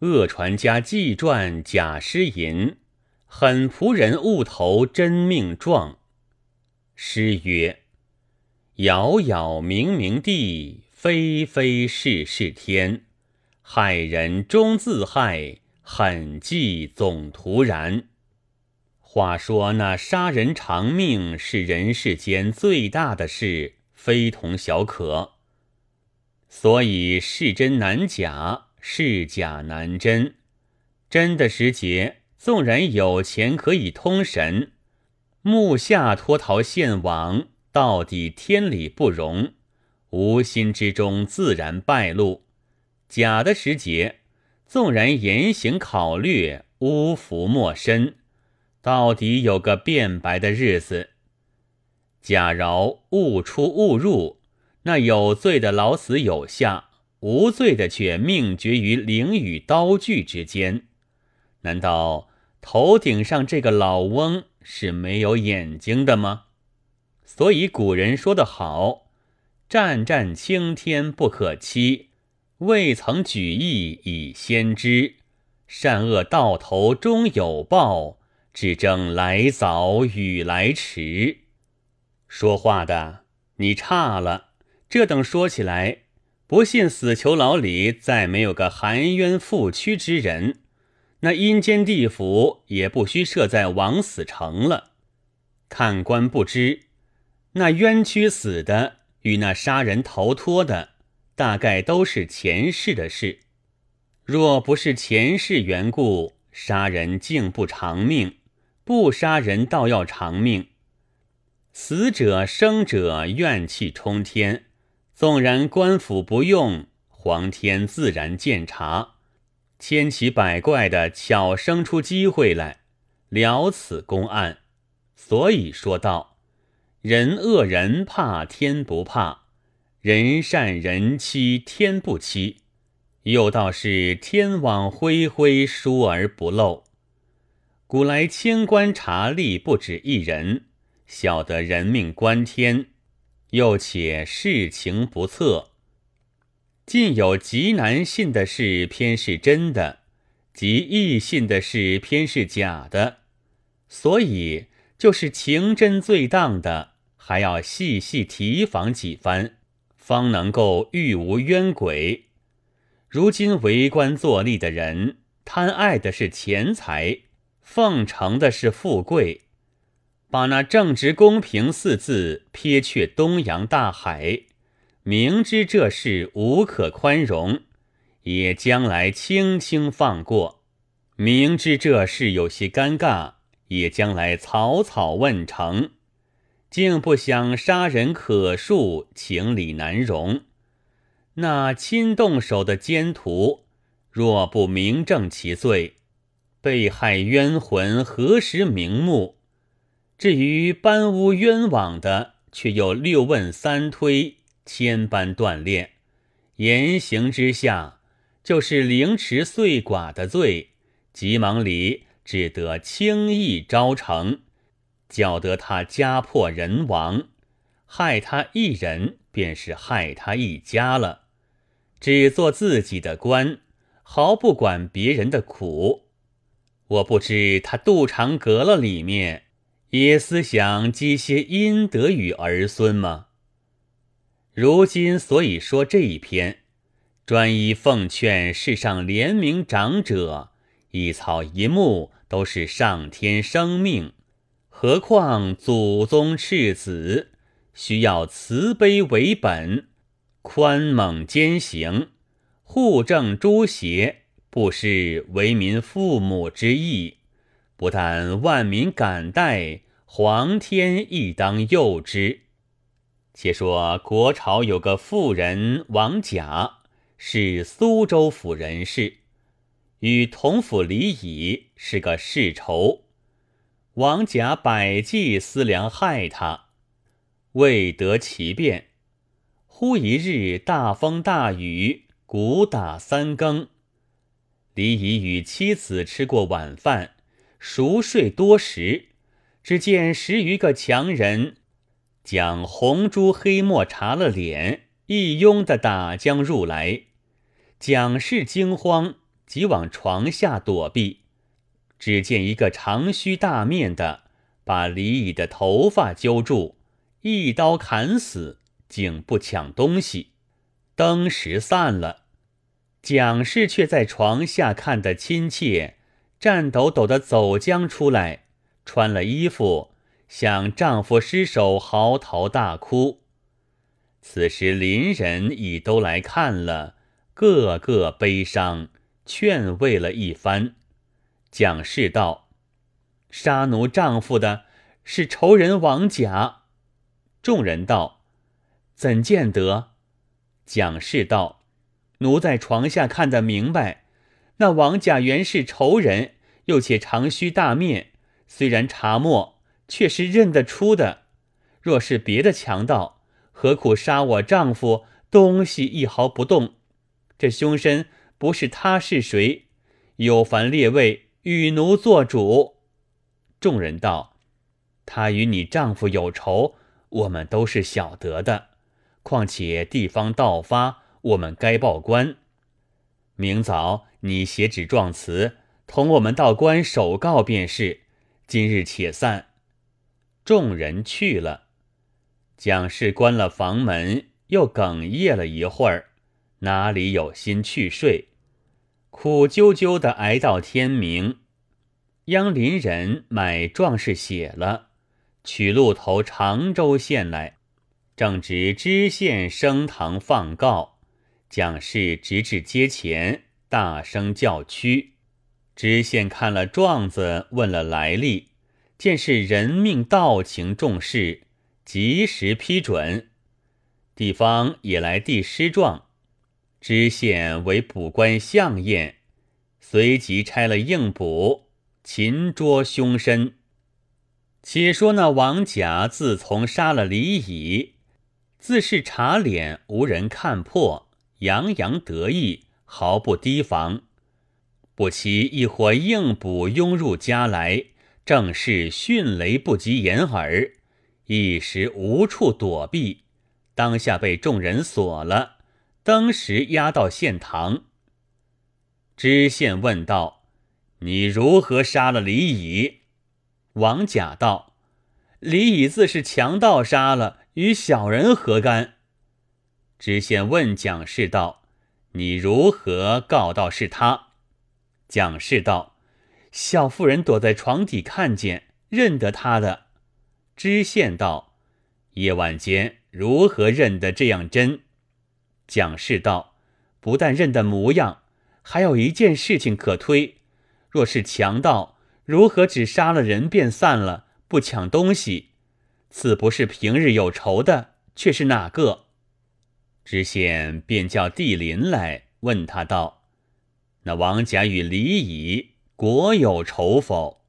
恶传家纪传假诗吟，狠仆人误投真命状。诗曰：杳杳冥冥地，非非是是天。害人终自害，狠计总徒然。话说那杀人偿命是人世间最大的事，非同小可。所以是真难假，是假难真。真的时节，纵然有钱可以通神，目下脱逃现往，到底天理不容，无心之中自然败露。假的时节，纵然言行考虑，污服莫深。到底有个变白的日子。假饶误出误入，那有罪的老死有下，无罪的却命绝于灵与刀具之间。难道头顶上这个老翁是没有眼睛的吗？所以古人说得好：“湛湛青天不可欺，未曾举义以先知。善恶到头终有报。”只争来早与来迟，说话的你差了。这等说起来，不信死囚牢里再没有个含冤负屈之人，那阴间地府也不需设在枉死城了。看官不知，那冤屈死的与那杀人逃脱的，大概都是前世的事。若不是前世缘故，杀人竟不偿命。不杀人，倒要偿命；死者生者怨气冲天，纵然官府不用，皇天自然鉴察，千奇百怪的巧生出机会来了此公案。所以说道：人恶人怕天不怕，人善人欺天不欺。又道是天网恢恢，疏而不漏。古来清官察吏不止一人，晓得人命关天，又且事情不测，尽有极难信的事偏是真的，极易信的事偏是假的，所以就是情真最当的，还要细细提防几番，方能够遇无冤鬼。如今为官做吏的人，贪爱的是钱财。奉承的是富贵，把那正直公平四字撇却东洋大海，明知这事无可宽容，也将来轻轻放过；明知这事有些尴尬，也将来草草问成。竟不想杀人可恕，情理难容。那亲动手的奸徒，若不明正其罪。被害冤魂何时瞑目？至于搬屋冤枉的，却又六问三推，千般锻炼，言行之下，就是凌迟碎剐的罪。急忙里只得轻易招成，搅得他家破人亡，害他一人，便是害他一家了。只做自己的官，毫不管别人的苦。我不知他肚肠隔了里面，也思想积些阴德与儿孙吗？如今所以说这一篇，专一奉劝世上怜悯长者，一草一木都是上天生命，何况祖宗赤子，需要慈悲为本，宽猛兼行，护正诸邪。不失为民父母之意，不但万民感戴，皇天亦当佑之。且说国朝有个妇人王甲，是苏州府人士，与同府李乙是个世仇。王甲百计思量害他，未得其便。忽一日大风大雨，鼓打三更。李乙与妻子吃过晚饭，熟睡多时，只见十余个强人将红珠黑墨搽了脸，一拥的打将入来。蒋氏惊慌，即往床下躲避。只见一个长须大面的，把李乙的头发揪住，一刀砍死，竟不抢东西。灯时散了，蒋氏却在床下看得亲切，颤抖抖的走将出来，穿了衣服，向丈夫失手嚎啕大哭。此时邻人已都来看了，个个悲伤，劝慰了一番。蒋氏道：“杀奴丈夫的是仇人王甲。”众人道：“怎见得？”蒋氏道：“奴在床下看得明白，那王甲原是仇人，又且长须大面，虽然查没，却是认得出的。若是别的强盗，何苦杀我丈夫？东西一毫不动。这凶身不是他是谁？有烦列位。”与奴做主。众人道：“他与你丈夫有仇，我们都是晓得的。况且地方盗发，我们该报官。明早你写纸状词，同我们到官首告便是。今日且散。”众人去了。蒋氏关了房门，又哽咽了一会儿，哪里有心去睡？苦啾啾的挨到天明，央邻人买壮士写了，取路投常州县来，正值知县升堂放告，蒋氏直至街前，大声叫屈。知县看了状子，问了来历，见是人命道情重事，及时批准。地方也来递诗状。知县为捕官相验，随即差了应捕，擒捉凶身。且说那王甲自从杀了李乙，自是茶脸，无人看破，洋洋得意，毫不提防。不期一伙硬捕拥入家来，正是迅雷不及掩耳，一时无处躲避，当下被众人锁了。当时押到县堂，知县问道：“你如何杀了李乙？”王甲道：“李乙自是强盗杀了，与小人何干？”知县问蒋氏道：“你如何告到是他？”蒋氏道：“小妇人躲在床底看见，认得他的。”知县道：“夜晚间如何认得这样真？”蒋氏道：“不但认得模样，还有一件事情可推。若是强盗，如何只杀了人便散了，不抢东西？此不是平日有仇的，却是哪个？”知县便叫地邻来问他道：“那王甲与李乙果有仇否？”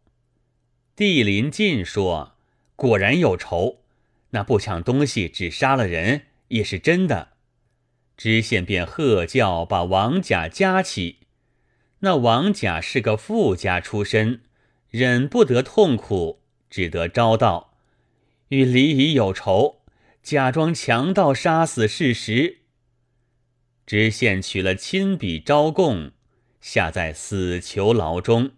地邻进说：“果然有仇。那不抢东西，只杀了人，也是真的。”知县便喝叫，把王甲夹起。那王甲是个富家出身，忍不得痛苦，只得招道：“与李乙有仇，假装强盗杀死事实。”知县取了亲笔招供，下在死囚牢中。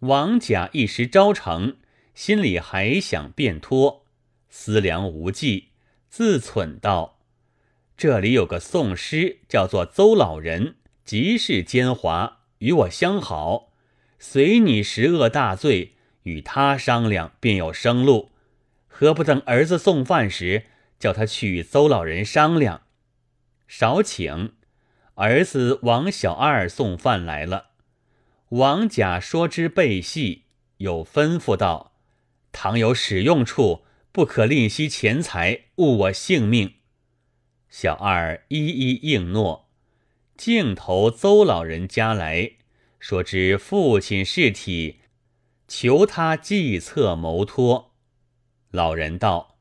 王甲一时招成，心里还想变脱，思量无计，自忖道。这里有个宋师，叫做邹老人，极是奸猾，与我相好，随你十恶大罪，与他商量，便有生路。何不等儿子送饭时，叫他去与邹老人商量？少请，儿子王小二送饭来了。王甲说之备细，又吩咐道：“倘有使用处，不可吝惜钱财，误我性命。”小二一一应诺，径投邹老人家来说知父亲尸体，求他计策谋托。老人道：“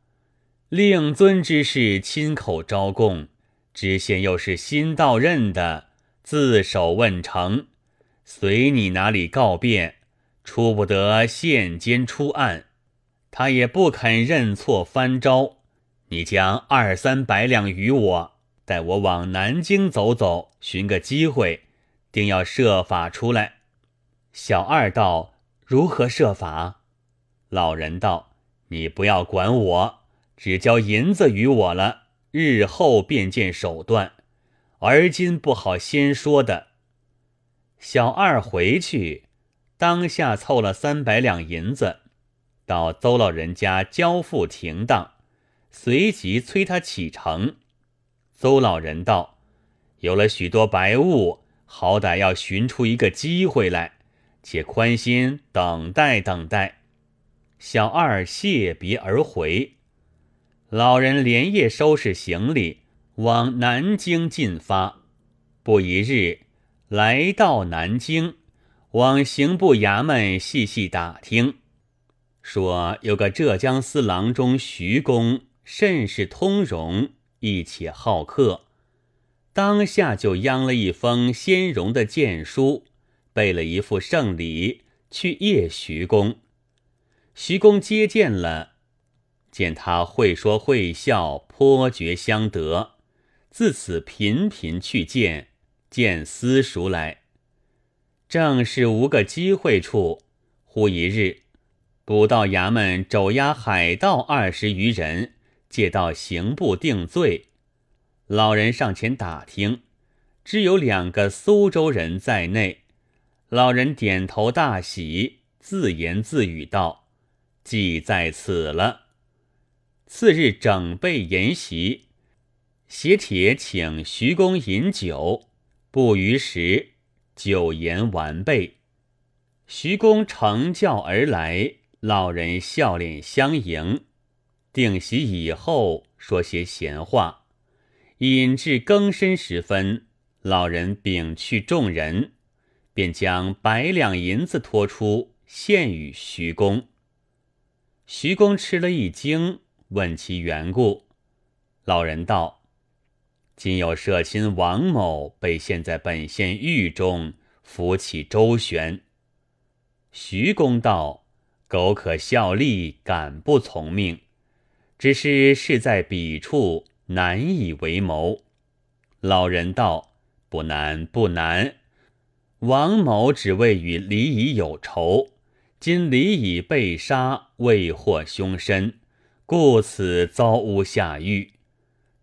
令尊之事亲口招供，知县又是新到任的，自首问成，随你哪里告辩，出不得县监出案，他也不肯认错翻招。”你将二三百两与我，带我往南京走走，寻个机会，定要设法出来。小二道：“如何设法？”老人道：“你不要管我，只交银子与我了，日后便见手段。而今不好先说的。”小二回去，当下凑了三百两银子，到邹老人家交付停当，随即催他启程。邹老人道：“有了许多白物，好歹要寻出一个机会来，且宽心等待等待。”小二谢别而回。老人连夜收拾行李，往南京进发。不一日。来到南京，往刑部衙门细细打听，说有个浙江司郎中徐公，甚是通融，亦且好客。当下就央了一封先荣的荐书，备了一副圣礼，去谒徐公。徐公接见了，见他会说会笑，颇觉相得，自此频频去见。见私塾来，正是无个机会处。忽一日，捕到衙门肘押海盗二十余人，借到刑部定罪。老人上前打听，只有两个苏州人在内。老人点头大喜，自言自语道：“计在此了。”次日整备筵席，写帖请徐公饮酒。不逾时，酒言完备。徐公乘轿而来，老人笑脸相迎。定席以后，说些闲话。饮至更深时分，老人禀去众人，便将百两银子托出，献与徐公。徐公吃了一惊，问其缘故。老人道。今有社亲王某被陷在本县狱中，扶起周旋。徐公道：“苟可效力，敢不从命？只是事在彼处，难以为谋。”老人道：“不难，不难。王某只为与李乙有仇，今李乙被杀，未获凶身，故此遭诬下狱。”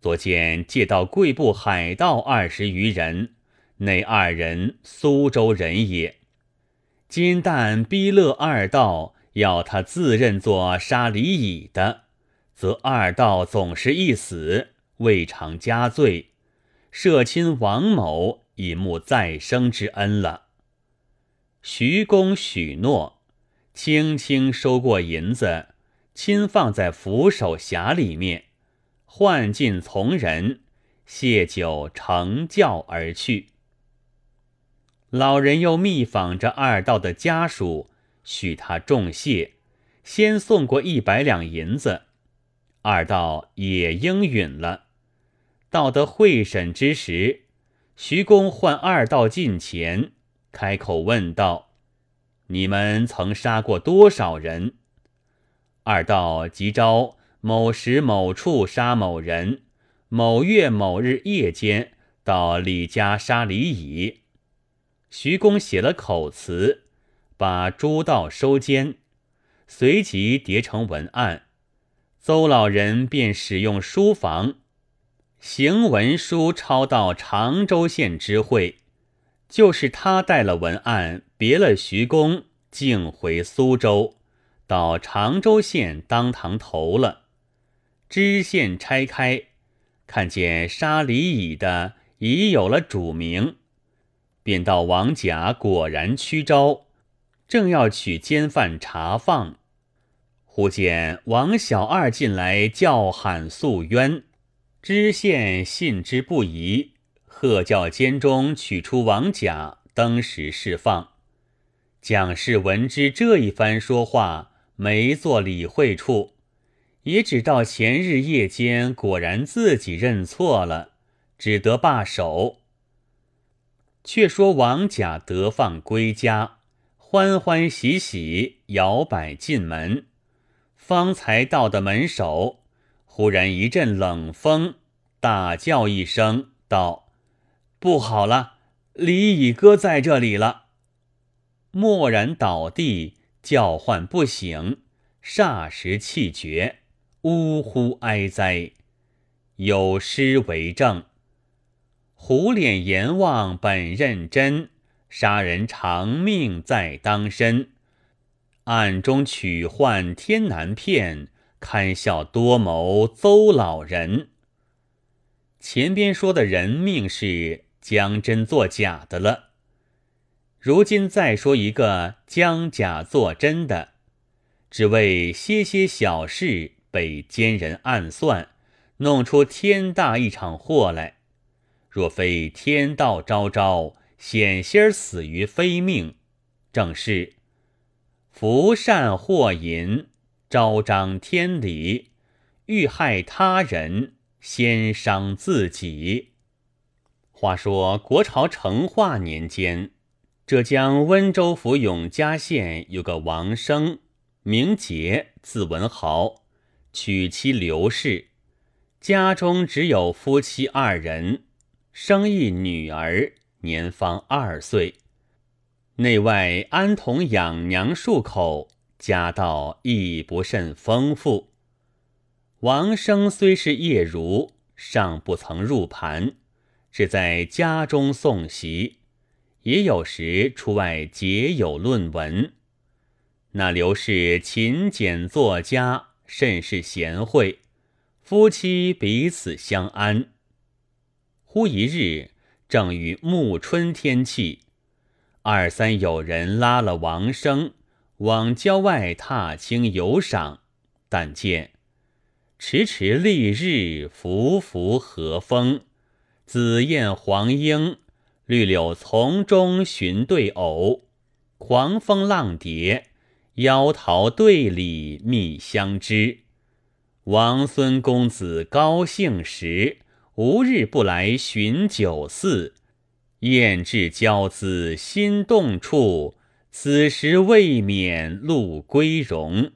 所见借到贵部海盗二十余人，内二人苏州人也。今但逼勒二道要他自认作杀李乙的，则二道总是一死，未尝加罪。社亲王某以慕再生之恩了。徐公许诺，轻轻收过银子，亲放在扶手匣里面。唤进从人，谢酒乘轿而去。老人又密访着二道的家属，许他重谢，先送过一百两银子。二道也应允了。到得会审之时，徐公唤二道近前，开口问道：“你们曾杀过多少人？”二道急招。某时某处杀某人，某月某日夜间到李家杀李乙。徐公写了口词，把诸道收监，随即叠成文案。邹老人便使用书房，行文书抄到常州县知会，就是他带了文案，别了徐公，径回苏州，到常州县当堂投了。知县拆开，看见杀李乙的已有了主名，便到王甲果然屈招，正要取奸犯查放，忽见王小二进来叫喊诉冤，知县信之不疑，喝叫监中取出王甲，登时释放。蒋氏闻之这一番说话，没做理会处。也只到前日夜间果然自己认错了，只得罢手。却说王甲得放归家，欢欢喜喜摇摆进门，方才到的门首，忽然一阵冷风，大叫一声道：“不好了，李乙哥在这里了。蓦然倒地，叫唤不醒，霎时气绝，呜呼哀哉！有诗为证：虎脸阎王本认真，杀人偿命在当身。暗中取换天难骗，堪笑多谋邹老人。前边说的人命是将真作假的了，如今再说一个将假作真的，只为些些小事被奸人暗算，弄出天大一场祸来。若非天道昭昭，险些死于非命，正是。福善祸淫，昭彰天理；欲害他人，先伤自己。话说国朝成化年间，浙江温州府永嘉县有个王生，名杰，字文豪，娶妻刘氏，家中只有夫妻二人，生一女儿，年方二岁。内外安童养娘数口，家道亦不甚丰富。王生虽是业儒，尚不曾入盘，只在家中送席，也有时出外结友论文。那刘氏勤俭作家，甚是贤惠，夫妻彼此相安。忽一日，正遇暮春天气。二三有人拉了王生往郊外踏青游赏，但见迟迟丽日，浮浮和风，紫燕黄莺，绿柳丛中寻对偶，狂蜂浪蝶，妖桃对里觅相知。王孙公子高兴时，无日不来寻酒肆。燕至交姿心动处，此时未免露归容。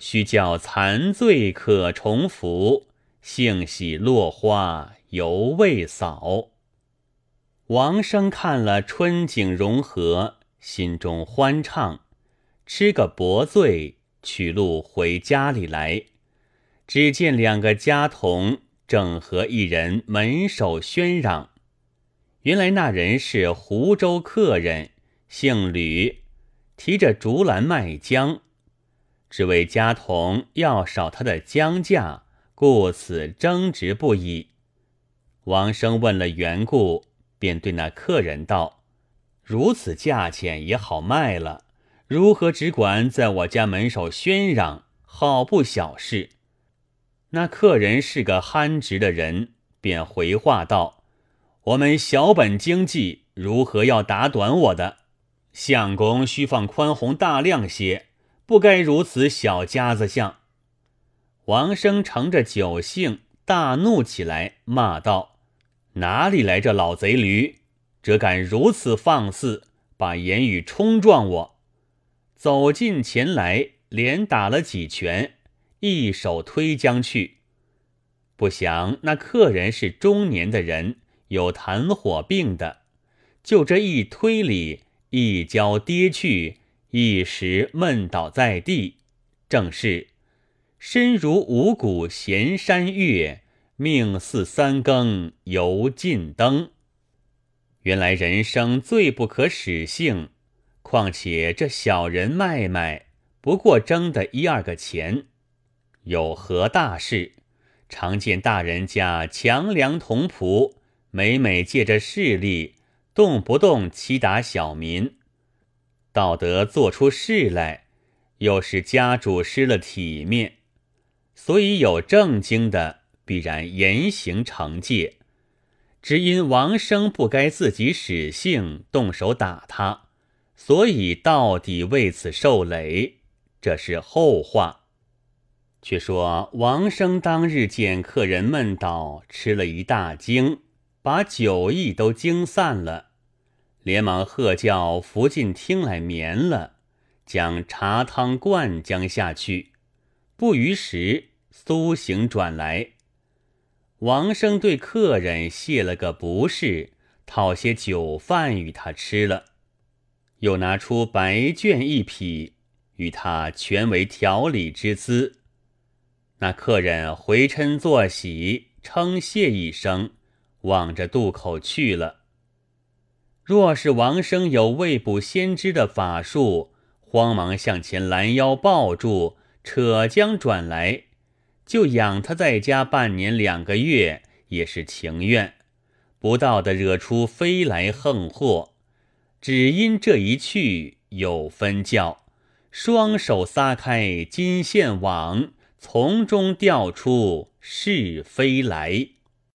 须教残醉可重拂，幸喜落花犹未扫。王生看了春景融合，心中欢畅，吃个薄醉，取路回家里来。只见两个家童正和一人门首喧嚷。原来那人是湖州客人，姓吕，提着竹篮卖姜，只为家童要少他的姜价，故此争执不已。王生问了缘故，便对那客人道：“如此价钱也好卖了，如何只管在我家门首喧嚷，好不小事。”那客人是个憨直的人，便回话道。我们小本经济，如何要打短我的？相公须放宽宏大量些，不该如此小家子相。王生乘着酒兴，大怒起来，骂道：“哪里来这老贼驴？怎敢如此放肆，把言语冲撞我？”走近前来，连打了几拳，一手推将去。不想那客人是中年的人。有痰火病的，就这一推理，一跤跌去，一时闷倒在地。正是身如五谷闲山月，命似三更油尽灯。原来人生最不可使性，况且这小人卖卖，不过争的一二个钱，有何大事？常见大人家强梁同仆。每每借着势力，动不动欺打小民，道德做出事来，又使家主失了体面。所以有正经的，必然严刑惩戒。只因王生不该自己使性动手打他，所以到底为此受累。这是后话。却说王生当日见客人闷倒，吃了一大惊。把酒意都惊散了，连忙喝叫扶进厅来眠了，将茶汤灌将下去。不余时，苏醒转来，王生对客人谢了个不是，讨些酒饭与他吃了，又拿出白绢一匹，与他全为调理之资。那客人回嗔作喜，称谢一声，望着渡口去了。若是王生有未卜先知的法术，慌忙向前拦腰抱住，扯将转来，就养他在家半年两个月，也是情愿。不到的惹出飞来横祸，只因这一去有分教，双手撒开金线网。从中钓出是非来。